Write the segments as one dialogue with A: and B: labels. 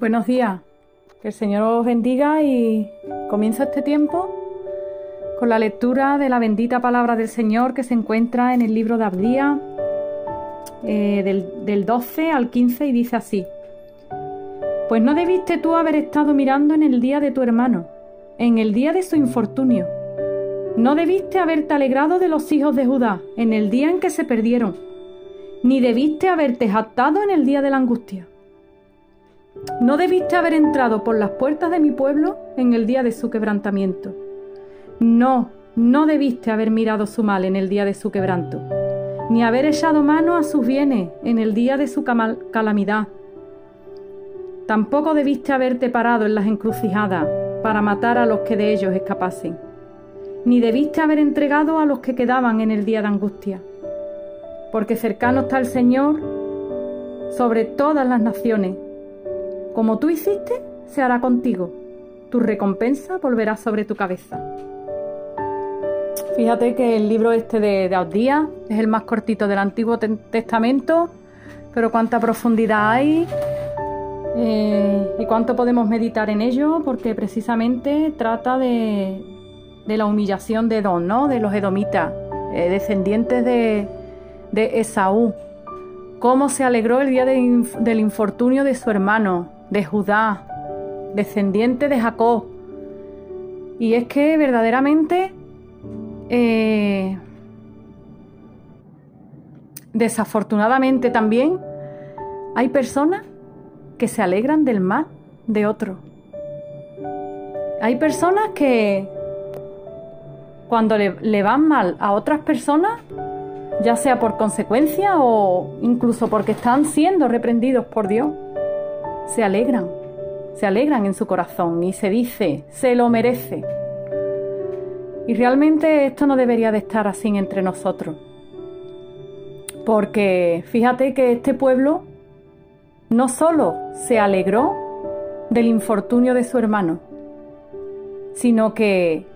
A: Buenos días, que el Señor os bendiga y comienza este tiempo con la lectura de la bendita palabra del Señor que se encuentra en el libro de Abdía eh, del, del 12 al 15 y dice así. Pues no debiste tú haber estado mirando en el día de tu hermano, en el día de su infortunio. No debiste haberte alegrado de los hijos de Judá en el día en que se perdieron, ni debiste haberte jactado en el día de la angustia. No debiste haber entrado por las puertas de mi pueblo en el día de su quebrantamiento. No, no debiste haber mirado su mal en el día de su quebranto, ni haber echado mano a sus bienes en el día de su calamidad. Tampoco debiste haberte parado en las encrucijadas para matar a los que de ellos escapasen, ni debiste haber entregado a los que quedaban en el día de angustia, porque cercano está el Señor sobre todas las naciones como tú hiciste, se hará contigo. Tu recompensa volverá sobre tu cabeza. Fíjate que el libro este de, de es el más cortito del Antiguo Testamento, pero cuánta profundidad hay eh, y cuánto podemos meditar en ello, porque precisamente trata de, la humillación de Edom, ¿no? de los edomitas, eh, descendientes de, de, Esaú. Cómo se alegró el día del infortunio de su hermano, de Judá, descendiente de Jacob. Y es que verdaderamente, eh, desafortunadamente también, hay personas que se alegran del mal de otro. Hay personas que cuando le, le, van mal a otras personas, ya sea por consecuencia o incluso porque están siendo reprendidos por Dios, se alegran, se alegran en su corazón y se dice, se lo merece. Y realmente esto no debería de estar así entre nosotros. Porque fíjate que este pueblo no solo se alegró del infortunio de su hermano, sino que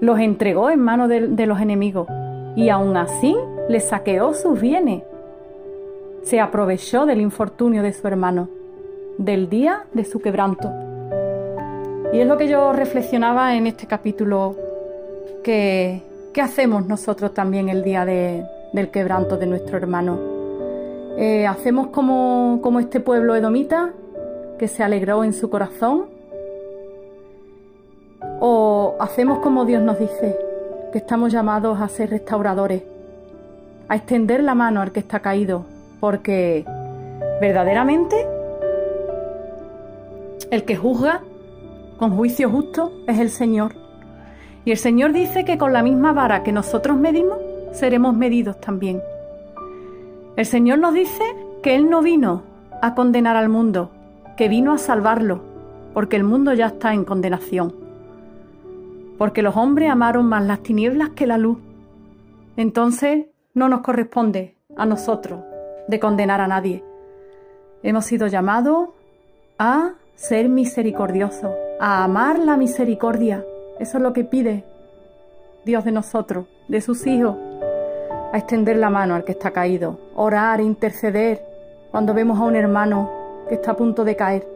A: los entregó en manos de, de, los enemigos y aún así les saqueó sus bienes. Se aprovechó del infortunio de su hermano del día de su quebranto. Y es lo que yo reflexionaba en este capítulo, que, ¿qué hacemos nosotros también el día del quebranto de nuestro hermano? Eh, ¿Hacemos como, como este pueblo edomita, que se alegró en su corazón? ¿O hacemos como Dios nos dice, que estamos llamados a ser restauradores, a extender la mano al que está caído, porque verdaderamente el que juzga con juicio justo es el Señor. Y el Señor dice que con la misma vara que nosotros medimos, seremos medidos también. El Señor nos dice que Él no vino a condenar al mundo, que vino a salvarlo, porque el mundo ya está en condenación. Porque los hombres amaron más las tinieblas que la luz. Entonces no nos corresponde a nosotros de condenar a nadie. Hemos sido llamados a ser misericordioso, a amar la misericordia. Eso es lo que pide Dios de nosotros, de sus hijos, a extender la mano al que está caído, orar, interceder cuando vemos a un hermano que está a punto de caer.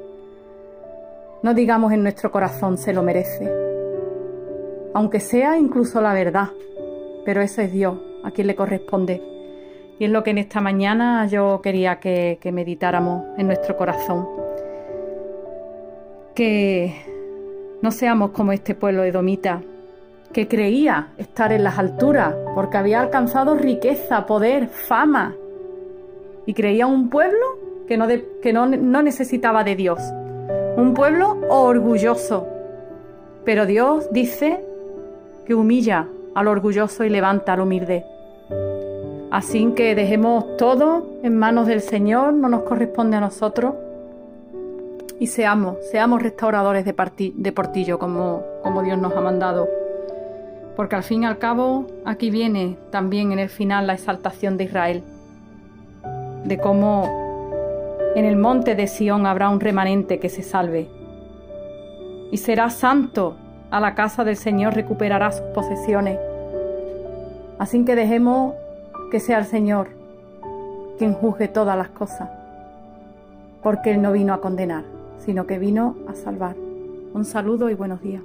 A: No digamos en nuestro corazón se lo merece, aunque sea incluso la verdad, pero ese es Dios a quien le corresponde. Y es lo que en esta mañana yo quería que, meditáramos en nuestro corazón que no seamos como este pueblo edomita, que creía estar en las alturas porque había alcanzado riqueza, poder, fama, y creía un pueblo que no, que no, no necesitaba de Dios, un pueblo orgulloso. Pero Dios dice que humilla al orgulloso y levanta al humilde. Así que dejemos todo en manos del Señor, no nos corresponde a nosotros y seamos, seamos restauradores de, de portillo como, como Dios nos ha mandado. Porque al fin y al cabo aquí viene también en el final la exaltación de Israel, de cómo en el monte de Sión habrá un remanente que se salve. Y será santo a la casa del Señor, recuperará sus posesiones. Así que dejemos que sea el Señor quien juzgue todas las cosas, porque Él no vino a condenar, sino que vino a salvar. Un saludo y buenos días.